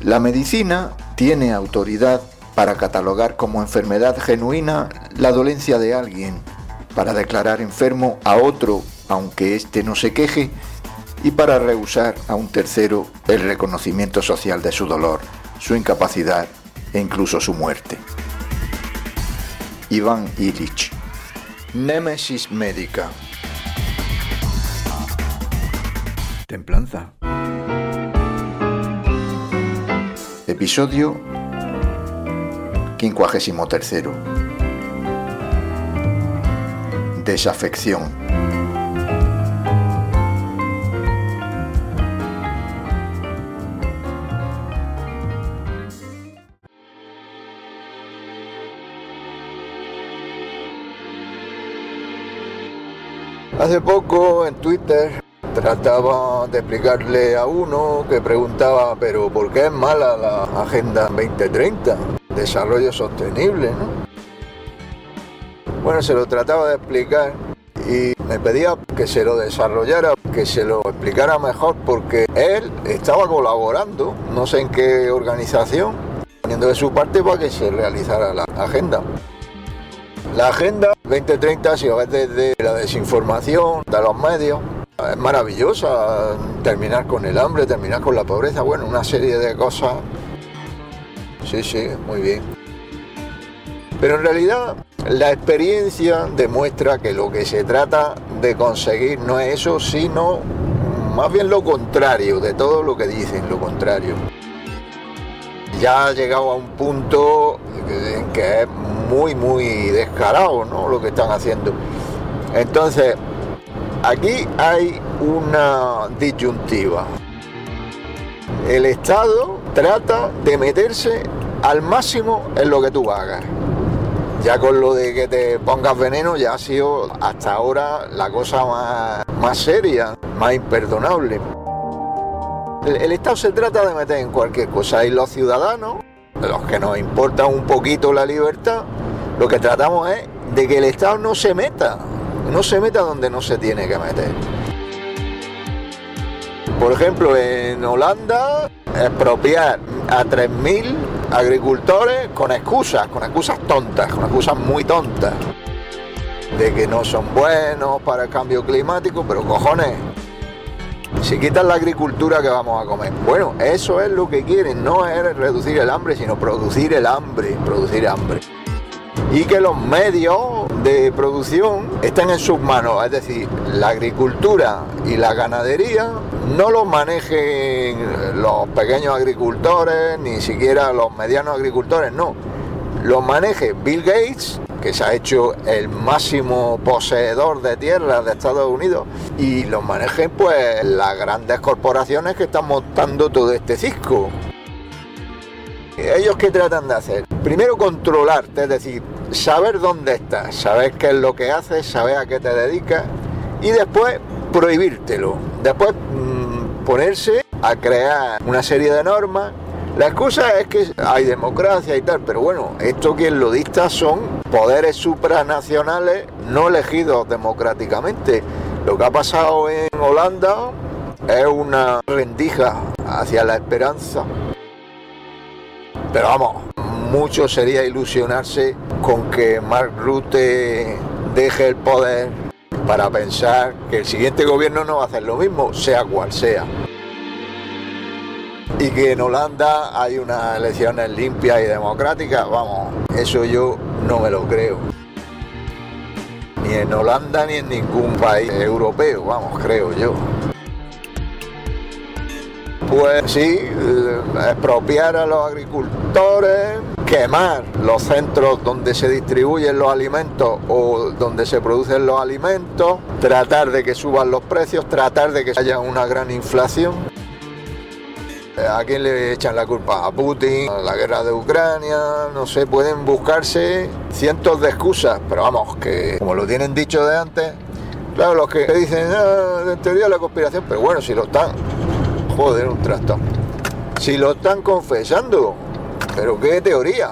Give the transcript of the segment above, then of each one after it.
La medicina tiene autoridad para catalogar como enfermedad genuina la dolencia de alguien, para declarar enfermo a otro aunque éste no se queje y para rehusar a un tercero el reconocimiento social de su dolor, su incapacidad e incluso su muerte. Iván Illich. Némesis médica. Templanza. Episodio 53. Desafección. Hace poco en Twitter trataba de explicarle a uno que preguntaba, pero ¿por qué es mala la Agenda 2030? Desarrollo sostenible, ¿no? Bueno, se lo trataba de explicar y me pedía que se lo desarrollara, que se lo explicara mejor, porque él estaba colaborando, no sé en qué organización, poniendo de su parte para que se realizara la agenda. La Agenda 2030, si lo desde la desinformación de los medios, es maravillosa. Terminar con el hambre, terminar con la pobreza, bueno, una serie de cosas. Sí, sí, muy bien. Pero en realidad la experiencia demuestra que lo que se trata de conseguir no es eso, sino más bien lo contrario de todo lo que dicen, lo contrario. Ya ha llegado a un punto en que es muy, muy descarado ¿no? lo que están haciendo. Entonces, aquí hay una disyuntiva. El Estado trata de meterse al máximo en lo que tú hagas. Ya con lo de que te pongas veneno ya ha sido hasta ahora la cosa más, más seria, más imperdonable. El, el Estado se trata de meter en cualquier cosa y los ciudadanos los que nos importa un poquito la libertad, lo que tratamos es de que el Estado no se meta, no se meta donde no se tiene que meter. Por ejemplo, en Holanda, expropiar a 3.000 agricultores con excusas, con excusas tontas, con excusas muy tontas, de que no son buenos para el cambio climático, pero cojones, si quitan la agricultura, que vamos a comer? Bueno, eso es lo que quieren, no es reducir el hambre, sino producir el hambre, producir hambre. Y que los medios de producción estén en sus manos, es decir, la agricultura y la ganadería no los manejen los pequeños agricultores, ni siquiera los medianos agricultores, no. Los maneje Bill Gates que se ha hecho el máximo poseedor de tierras de Estados Unidos y los manejen pues las grandes corporaciones que están montando todo este cisco. ¿Ellos qué tratan de hacer? Primero controlarte, es decir, saber dónde estás, saber qué es lo que haces, saber a qué te dedicas y después prohibírtelo. Después mmm, ponerse a crear una serie de normas la excusa es que hay democracia y tal, pero bueno, esto quien lo dicta son poderes supranacionales no elegidos democráticamente. Lo que ha pasado en Holanda es una rendija hacia la esperanza. Pero vamos, mucho sería ilusionarse con que Mark Rutte deje el poder para pensar que el siguiente gobierno no va a hacer lo mismo, sea cual sea y que en Holanda hay unas elecciones limpias y democráticas, vamos, eso yo no me lo creo. Ni en Holanda ni en ningún país europeo, vamos, creo yo. Pues sí, eh, expropiar a los agricultores, quemar los centros donde se distribuyen los alimentos o donde se producen los alimentos, tratar de que suban los precios, tratar de que haya una gran inflación. ¿A quién le echan la culpa? A Putin, a la guerra de Ucrania, no sé, pueden buscarse cientos de excusas, pero vamos, que como lo tienen dicho de antes, claro, los que dicen, ah, en teoría la conspiración, pero bueno, si lo están, joder, un trastorno. Si lo están confesando, pero qué teoría,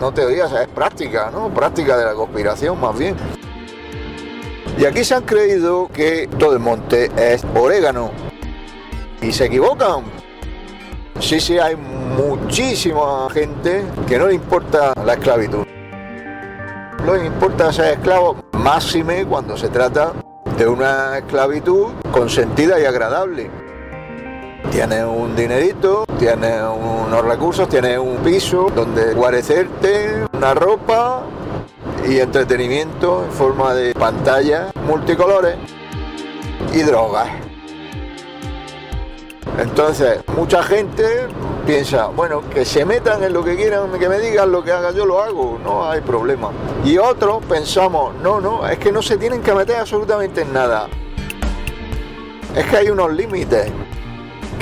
no teoría, es práctica, ¿no? Práctica de la conspiración más bien. Y aquí se han creído que todo el monte es orégano. Y se equivocan. Sí, sí, hay muchísima gente que no le importa la esclavitud. No le importa ser esclavo, máxime cuando se trata de una esclavitud consentida y agradable. Tienes un dinerito, tienes unos recursos, tienes un piso donde guarecerte, una ropa y entretenimiento en forma de pantalla multicolores y drogas. Entonces, mucha gente piensa, bueno, que se metan en lo que quieran, que me digan lo que haga, yo lo hago, no hay problema. Y otros pensamos, no, no, es que no se tienen que meter absolutamente en nada. Es que hay unos límites.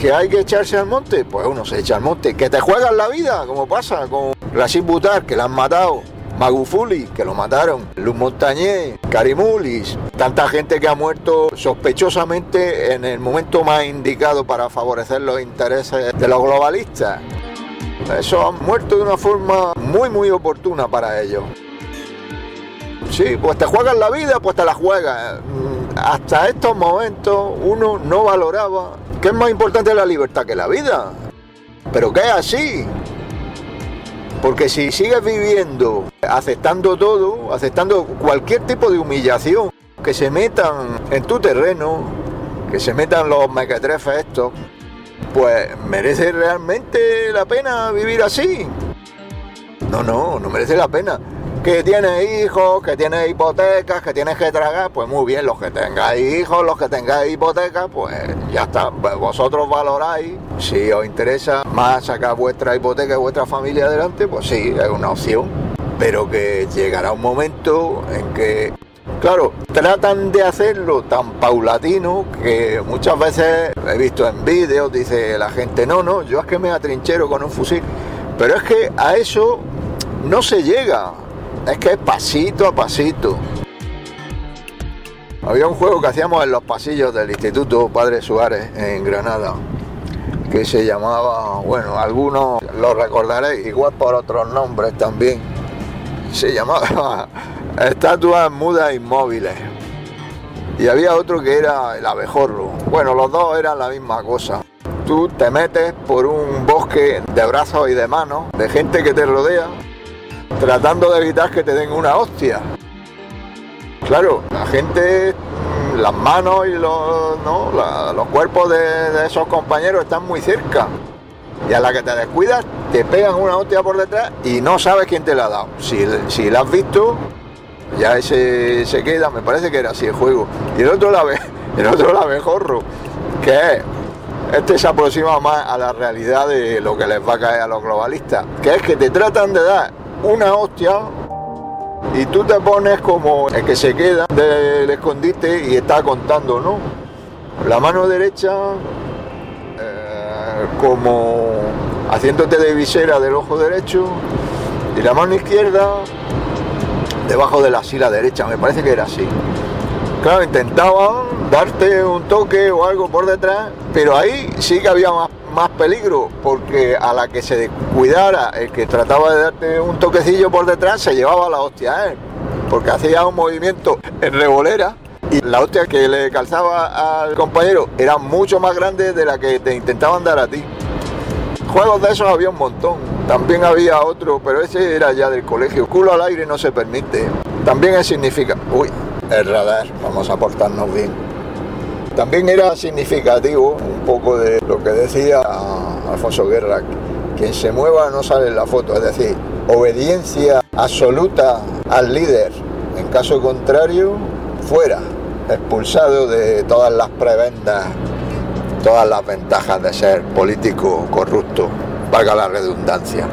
¿Que hay que echarse al monte? Pues uno se echa al monte. ¿Que te juegan la vida? Como pasa con Rashid Butar, que la han matado. Magufuli, que lo mataron, Luz Montañé, Carimulis, tanta gente que ha muerto sospechosamente en el momento más indicado para favorecer los intereses de los globalistas. Eso han muerto de una forma muy muy oportuna para ellos. Sí, pues te juegas la vida, pues te la juegas. Mm, hasta estos momentos uno no valoraba que es más importante la libertad que la vida. Pero que es así. Porque si sigues viviendo, aceptando todo, aceptando cualquier tipo de humillación, que se metan en tu terreno, que se metan los mequetrefes estos, pues merece realmente la pena vivir así. No, no, no merece la pena que tienes hijos, que tienes hipotecas, que tienes que tragar, pues muy bien, los que tengáis hijos, los que tengáis hipotecas, pues ya está, vosotros valoráis, si os interesa más sacar vuestra hipoteca y vuestra familia adelante, pues sí, es una opción, pero que llegará un momento en que Claro, tratan de hacerlo tan paulatino que muchas veces he visto en vídeos, dice la gente, no, no, yo es que me atrinchero con un fusil. Pero es que a eso no se llega es que es pasito a pasito. Había un juego que hacíamos en los pasillos del Instituto Padre Suárez en Granada, que se llamaba, bueno, algunos lo recordaréis, igual por otros nombres también. Se llamaba Estatuas Mudas Inmóviles. Y había otro que era el abejorro. Bueno, los dos eran la misma cosa. Tú te metes por un bosque de brazos y de manos, de gente que te rodea, tratando de evitar que te den una hostia. Claro, la gente, las manos y los, los cuerpos de, esos compañeros están muy cerca. Y a la que te descuidas, te pegan una hostia por detrás y no sabes quién te la ha dado. Si, si la has visto, ya ese se queda, me parece que era así el juego. Y el otro la ve, el otro la mejorro, que es, este se aproxima más a la realidad de lo que les va a caer a los globalistas, que es que te tratan de dar una hostia y tú te pones como el que se queda del escondite y está contando, ¿no? La mano derecha eh, como haciéndote de visera del ojo derecho y la mano izquierda debajo de la sila derecha, me parece que era así. Claro, intentaban darte un toque o algo por detrás, pero ahí sí que había más más peligro, porque a la que se descuidara el que trataba de darte un toquecillo por detrás, se llevaba la hostia porque hacía un movimiento en revolera y la hostia que le calzaba al compañero era mucho más grande de la que te intentaban dar a ti. Juegos de esos había un montón. También había otro, pero ese era ya del colegio. Culo al aire no se permite. También significa... Uy, el radar, vamos a portarnos bien. También era significativo un poco de lo que decía Alfonso Guerra, quien se mueva no sale en la foto, es decir, obediencia absoluta al líder, en caso contrario, fuera, expulsado de todas las prebendas, todas las ventajas de ser político corrupto, valga la redundancia.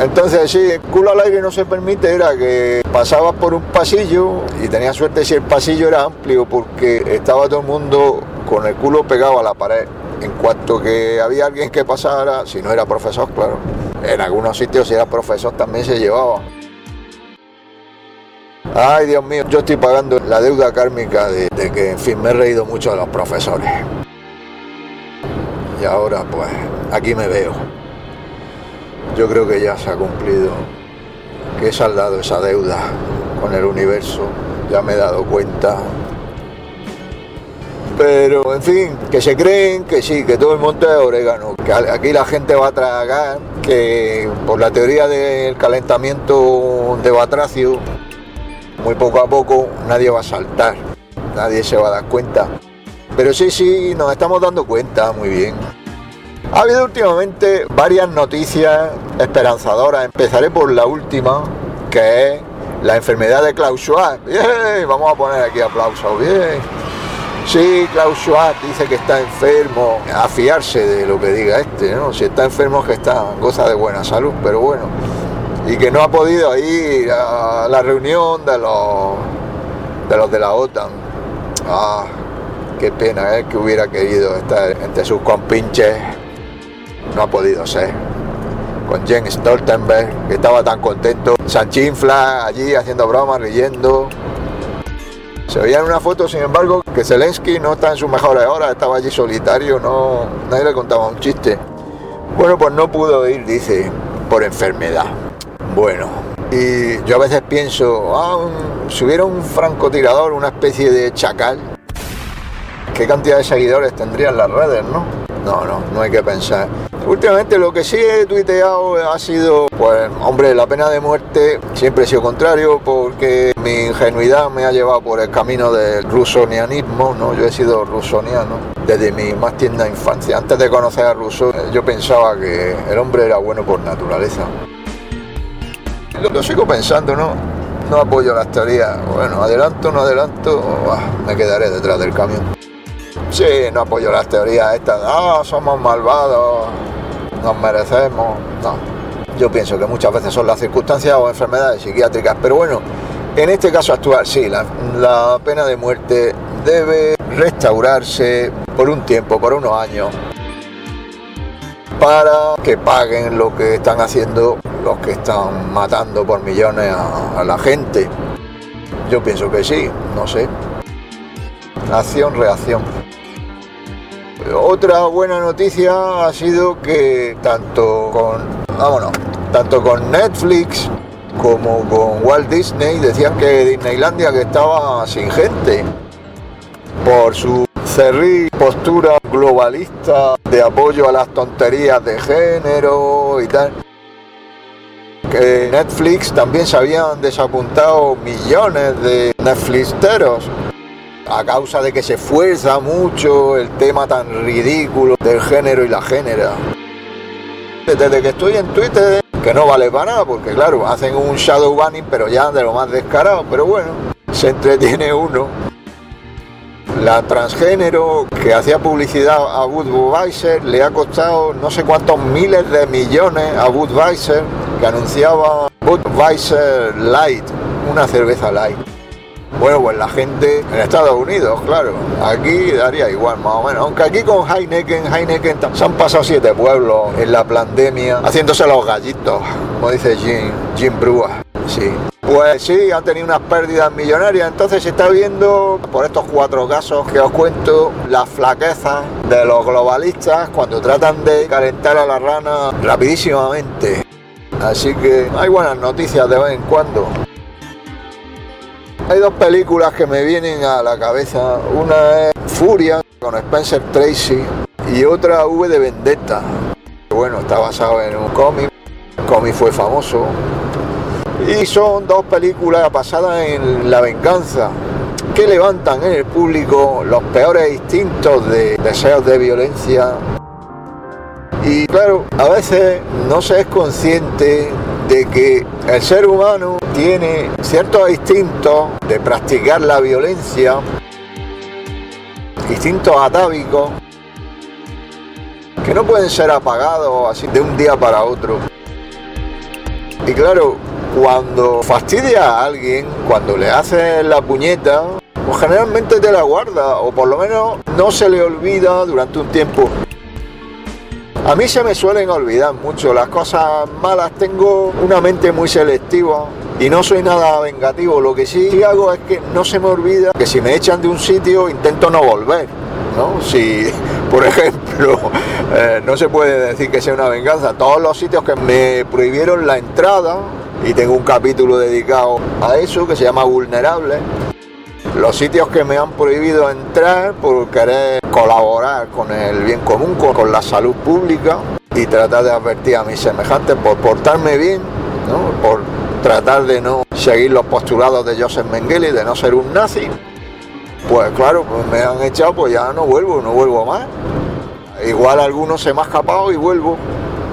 Entonces, sí, el culo al aire no se permite, era que pasabas por un pasillo y tenías suerte si el pasillo era amplio porque estaba todo el mundo con el culo pegado a la pared. En cuanto que había alguien que pasara, si no era profesor, claro, en algunos sitios si era profesor también se llevaba. Ay, Dios mío, yo estoy pagando la deuda kármica de que, en fin, me he reído mucho de los profesores. Y ahora, pues, aquí me veo yo creo que ya se ha cumplido, que he saldado esa deuda con el universo ya me he dado cuenta. Pero, en fin, que se creen que sí, que todo el monte es orégano, que aquí la gente va a tragar, que por la teoría del calentamiento de Batracio, muy poco a poco nadie va a saltar, nadie se va a dar cuenta. Pero sí, sí, nos estamos dando cuenta muy bien. Ha habido últimamente varias noticias esperanzadoras. Empezaré por la última, que es la enfermedad de Klaus. Bien, vamos a poner aquí aplausos. Bien. Sí, Klaus dice que está enfermo. A fiarse de lo que diga este, ¿no? Si está enfermo es que está, goza de buena salud, pero bueno. Y que no ha podido ir a la reunión de los de los de la OTAN. Ah, qué pena, ¿eh? Que hubiera querido estar entre sus compinches no ha podido ser. Con Jens Stoltenberg, que estaba tan contento, Sanchinfla allí haciendo bromas, riendo. Se veía en una foto, sin embargo, que Zelensky no está en sus mejores horas, estaba allí solitario, no, nadie le contaba un chiste. Bueno, pues no pudo ir, dice, por enfermedad. Bueno, y yo a veces pienso, ah, si hubiera un francotirador, una especie de chacal, ¿qué cantidad de seguidores tendrían las redes, no? No, no, no hay que pensar. Últimamente lo que sí he tuiteado ha sido, pues, hombre, la pena de muerte siempre he sido contrario porque mi ingenuidad me ha llevado por el camino del rusonianismo, ¿no? Yo he sido rusoniano desde mi más tienda infancia. Antes de conocer a Rousseau, yo pensaba que el hombre era bueno por naturaleza. Lo, sigo pensando, ¿no? No apoyo las teorías. Bueno, adelanto, no adelanto, me quedaré detrás del camión. Sí, no apoyo las teorías estas, ah, somos malvados, nos merecemos. No, yo pienso que muchas veces son las circunstancias o enfermedades psiquiátricas, pero bueno, en este caso actual sí, la, pena de muerte debe restaurarse por un tiempo, por unos años, para que paguen lo que están haciendo los que están matando por millones a la gente. Yo pienso que sí, no sé. Acción, reacción. Otra buena noticia ha sido que tanto con, vámonos, tanto con Netflix como con Walt Disney decían que Disneylandia que estaba sin gente por su cerril postura globalista de apoyo a las tonterías de género y tal. Que Netflix también se habían desapuntado millones de Netflixteros a causa de que se fuerza mucho el tema tan ridículo del género y la génera. Desde que estoy en Twitter, que no vale para nada, porque claro, hacen un shadow banning, pero ya de lo más descarado, pero bueno, se entretiene uno. La transgénero que hacía publicidad a Budweiser le ha costado no sé cuántos miles de millones a Budweiser, que anunciaba Budweiser Light, una cerveza light. Bueno, pues la gente en Estados Unidos, claro, aquí daría igual más o menos. Aunque aquí con Heineken, Heineken se han pasado siete pueblos en la pandemia haciéndose los gallitos, como dice Jim, Jim Brua. Sí. Pues sí, han tenido unas pérdidas millonarias, entonces se está viendo por estos cuatro casos que os cuento las flaquezas de los globalistas cuando tratan de calentar a la rana rapidísimamente. Así que hay buenas noticias de vez en cuando. Hay dos películas que me vienen a la cabeza. Una es Furia con Spencer Tracy y otra V de Vendetta. Bueno, está basado en un cómic. El cómic fue famoso. Y son dos películas basadas en la venganza que levantan en el público los peores instintos de deseos de violencia. Y claro, a veces no se es consciente de que el ser humano tiene ciertos instintos de practicar la violencia, instintos atávicos, que no pueden ser apagados así de un día para otro. Y claro, cuando fastidia a alguien, cuando le haces la puñeta, pues generalmente te la guarda, o por lo menos no se le olvida durante un tiempo. A mí se me suelen olvidar mucho las cosas malas, tengo una mente muy selectiva y no soy nada vengativo. Lo que sí hago es que no se me olvida que si me echan de un sitio intento no volver. ¿no? Si, por ejemplo, eh, no se puede decir que sea una venganza, todos los sitios que me prohibieron la entrada, y tengo un capítulo dedicado a eso que se llama Vulnerable, los sitios que me han prohibido entrar por querer colaborar con el bien común, con, la salud pública y tratar de advertir a mis semejantes por portarme bien, por tratar de no seguir los postulados de Joseph Mengele, de no ser un nazi. Pues claro, pues me han echado, pues ya no vuelvo, no vuelvo más. Igual algunos se me ha escapado y vuelvo.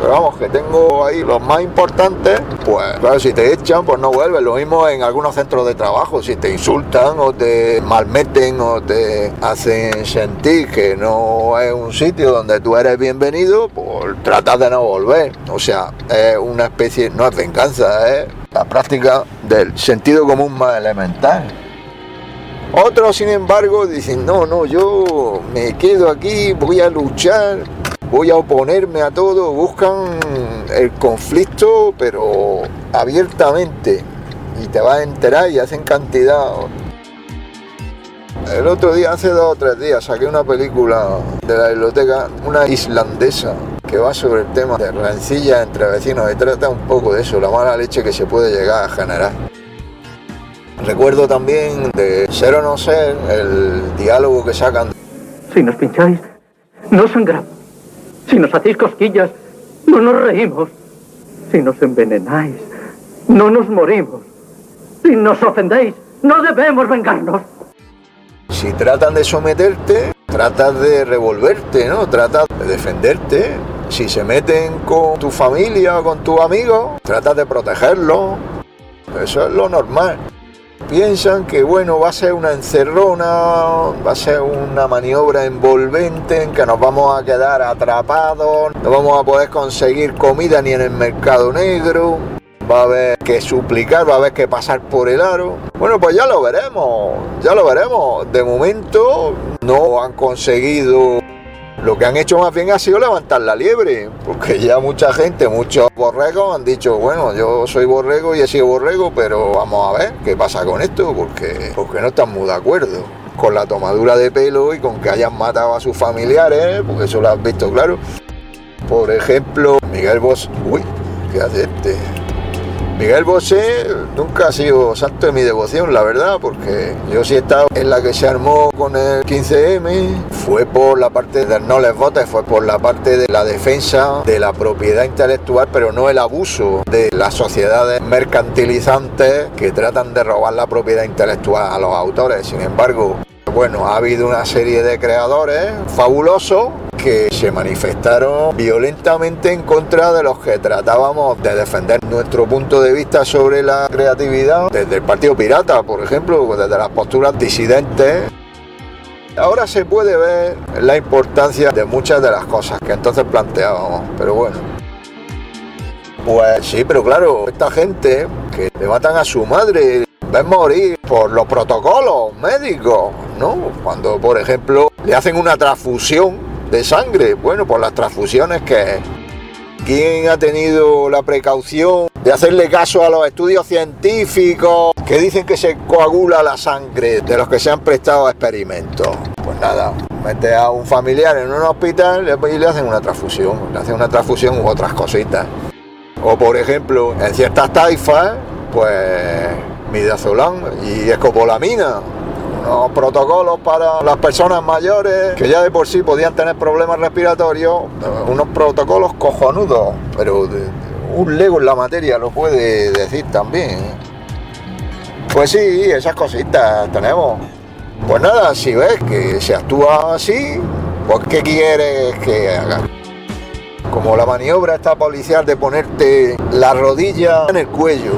Pero vamos, que tengo ahí los más importantes, pues claro, si te echan, pues no vuelves. Lo mismo en algunos centros de trabajo, si te insultan o te malmeten o te hacen sentir que no es un sitio donde tú eres bienvenido, pues tratas de no volver. O sea, es una especie, no es venganza, es la práctica del sentido común más elemental. Otros, sin embargo, dicen, no, no, yo me quedo aquí, voy a luchar, voy a oponerme a todo, buscan el conflicto, pero abiertamente. Y te vas a enterar y hacen cantidad. El otro día, hace dos o tres días, saqué una película de la biblioteca, una islandesa, que va sobre el tema de rencilla entre vecinos y trata un poco de eso, la mala leche que se puede llegar a generar. Recuerdo también de Ser o no ser, el diálogo que sacan. Si nos pincháis, no sangramos. Si nos hacéis cosquillas, no nos reímos. Si nos envenenáis, no nos morimos. Si nos ofendéis, no debemos vengarnos. Si tratan de someterte, tratas de revolverte, ¿no? Tratas de defenderte. Si se meten con tu familia o con tus amigos, tratas de protegerlos. Eso es lo normal piensan que bueno va a ser una encerrona, va a ser una maniobra envolvente en que nos vamos a quedar atrapados, no vamos a poder conseguir comida ni en el mercado negro, va a haber que suplicar, va a haber que pasar por el aro. Bueno, pues ya lo veremos, ya lo veremos. De momento no han conseguido lo que han hecho más bien ha sido levantar la liebre, porque ya mucha gente, muchos borregos han dicho, bueno, yo soy borrego y he sido borrego, pero vamos a ver qué pasa con esto, porque, porque no están muy de acuerdo con la tomadura de pelo y con que hayan matado a sus familiares, porque eso lo has visto claro. Por ejemplo, Miguel Bos... Uy, ¿qué hace este? Miguel Bosé nunca ha sido santo de mi devoción, la verdad, porque yo sí he estado en la que se armó con el 15M, fue por la parte de no les votes, fue por la parte de la defensa de la propiedad intelectual, pero no el abuso de las sociedades mercantilizantes que tratan de robar la propiedad intelectual a los autores. Sin embargo, bueno, ha habido una serie de creadores fabulosos que se manifestaron violentamente en contra de los que tratábamos de defender nuestro punto de vista sobre la creatividad desde el Partido Pirata, por ejemplo, desde las posturas disidentes. Ahora se puede ver la importancia de muchas de las cosas que entonces planteábamos, pero bueno. Pues sí, pero claro, esta gente que le matan a su madre, ven morir por los protocolos médicos, ¿no? Cuando, por ejemplo, le hacen una transfusión de sangre, bueno, por las transfusiones que... ¿Quién ha tenido la precaución de hacerle caso a los estudios científicos que dicen que se coagula la sangre de los que se han prestado a experimentos? Pues nada, mete a un familiar en un hospital y le hacen una transfusión, le hacen una transfusión u otras cositas. O por ejemplo, en ciertas taifas, pues midazolam y escopolamina, unos protocolos para las personas mayores que ya de por sí podían tener problemas respiratorios, unos protocolos cojonudos, pero un lego en la materia lo puede decir también. Pues sí, esas cositas tenemos. Pues nada, si ves que se actúa así, pues ¿qué quieres que haga? Como la maniobra esta policial de ponerte la rodilla en el cuello.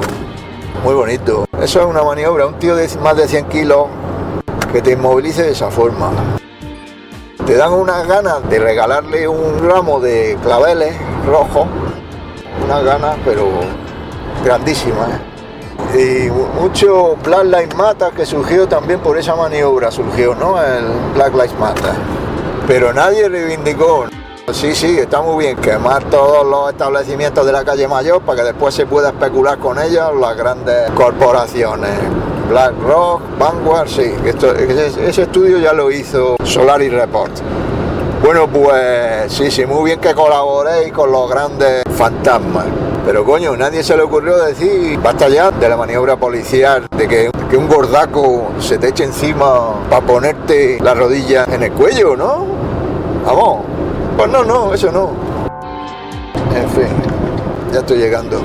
Muy bonito. Eso es una maniobra. Un tío de más de 100 kilos que te inmovilice de esa forma. Te dan unas ganas de regalarle un ramo de claveles rojos, unas ganas pero grandísimas. Y mucho Black Lives Matter que surgió también por esa maniobra, surgió, ¿no? El Black Lives Matter. Pero nadie reivindicó. Sí, sí, está muy bien quemar todos los establecimientos de la calle Mayor para que después se pueda especular con ellos las grandes corporaciones. BlackRock, Vanguard, sí, ese, estudio ya lo hizo Solari Report. Bueno, pues sí, sí, muy bien que colaboréis con los grandes fantasmas. Pero coño, nadie se le ocurrió decir, basta ya de la maniobra policial, de que, que un gordaco se te eche encima para ponerte la rodilla en el cuello, ¿no? Vamos. Pues no, no, eso no. En fin, ya estoy llegando.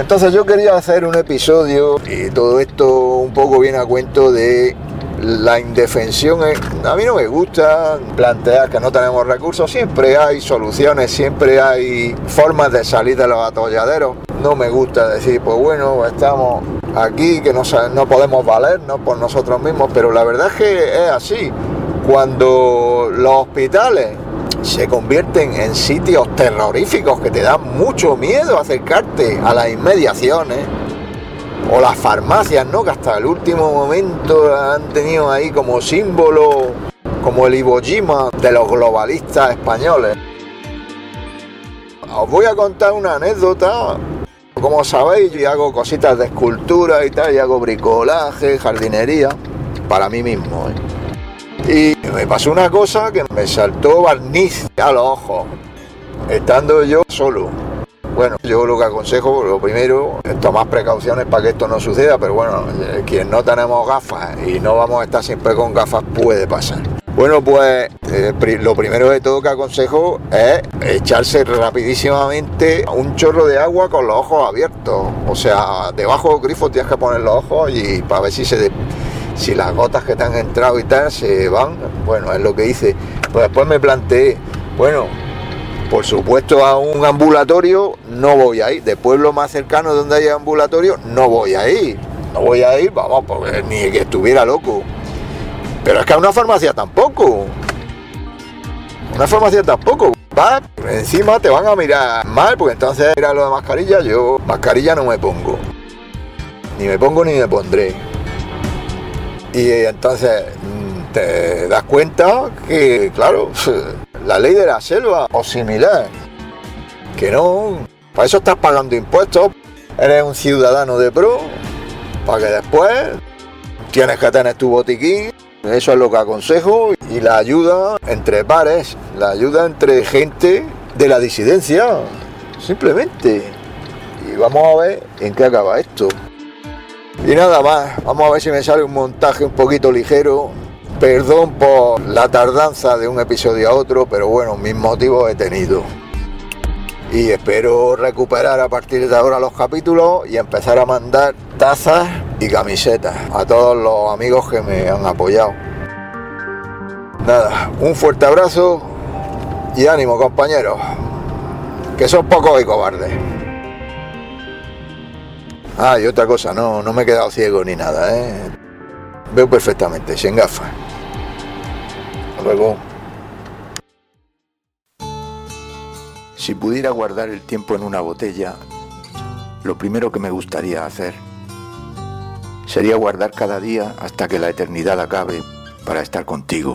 Entonces yo quería hacer un episodio y todo esto un poco viene a cuento de la indefensión. A mí no me gusta plantear que no tenemos recursos, siempre hay soluciones, siempre hay formas de salir de los atolladeros. No me gusta decir, pues bueno, estamos aquí, que no, no podemos valernos por nosotros mismos, pero la verdad es que es así. Cuando los hospitales se convierten en sitios terroríficos que te dan mucho miedo acercarte a las inmediaciones. O las farmacias, ¿no? Que hasta el último momento han tenido ahí como símbolo, como el Iwo Jima de los globalistas españoles. Os voy a contar una anécdota. Como sabéis, yo hago cositas de escultura y tal, y hago bricolaje, jardinería, para mí mismo. ¿eh? Y me pasó una cosa que me saltó barniz a los ojos, estando yo solo. Bueno, yo lo que aconsejo, lo primero, tomar precauciones para que esto no suceda, pero bueno, eh, quien no tenemos gafas y no vamos a estar siempre con gafas puede pasar. Bueno, pues eh, lo primero de todo que aconsejo es echarse rapidísimamente un chorro de agua con los ojos abiertos. O sea, debajo del grifo tienes que poner los ojos y para ver si se, si las gotas que te han entrado y tal se van, bueno, es lo que hice. Pues después me planteé, bueno, por supuesto a un ambulatorio no voy a ir, de pueblo más cercano donde haya ambulatorio no voy a ir, no voy a ir, vamos, pues, ni que estuviera loco. Pero es que a una farmacia tampoco. Una farmacia tampoco. Va, encima te van a mirar mal, porque entonces era lo de mascarilla, yo mascarilla no me pongo. Ni me pongo ni me pondré. Y entonces mm, te das cuenta que, claro, la ley de la selva o similar, que no, para eso estás pagando impuestos, eres un ciudadano de pro, para que después tienes que tener tu botiquín, eso es lo que aconsejo, y la ayuda entre pares, la ayuda entre gente de la disidencia, simplemente. Y vamos a ver en qué acaba esto. Y nada más, vamos a ver si me sale un montaje un poquito ligero. Perdón por la tardanza de un episodio a otro, pero bueno, mis motivos he tenido. Y espero recuperar a partir de ahora los capítulos y empezar a mandar tazas y camisetas a todos los amigos que me han apoyado. Nada, un fuerte abrazo y ánimo compañeros, que son pocos y cobardes. Ah, y otra cosa, no, no me he quedado ciego ni nada, ¿eh? Veo perfectamente, sin gafas. Luego. Si pudiera guardar el tiempo en una botella, lo primero que me gustaría hacer sería guardar cada día hasta que la eternidad acabe para estar contigo.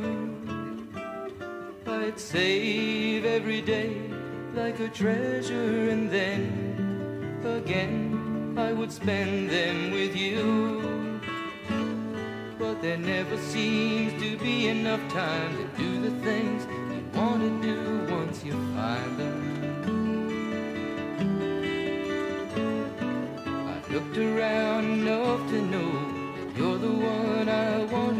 save every day like a treasure, and then again I would spend them with you. But there never seems to be enough time to do the things you want to do once you find them. I've looked around enough to know you're the one I want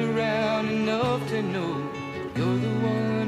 around enough to know you're the one.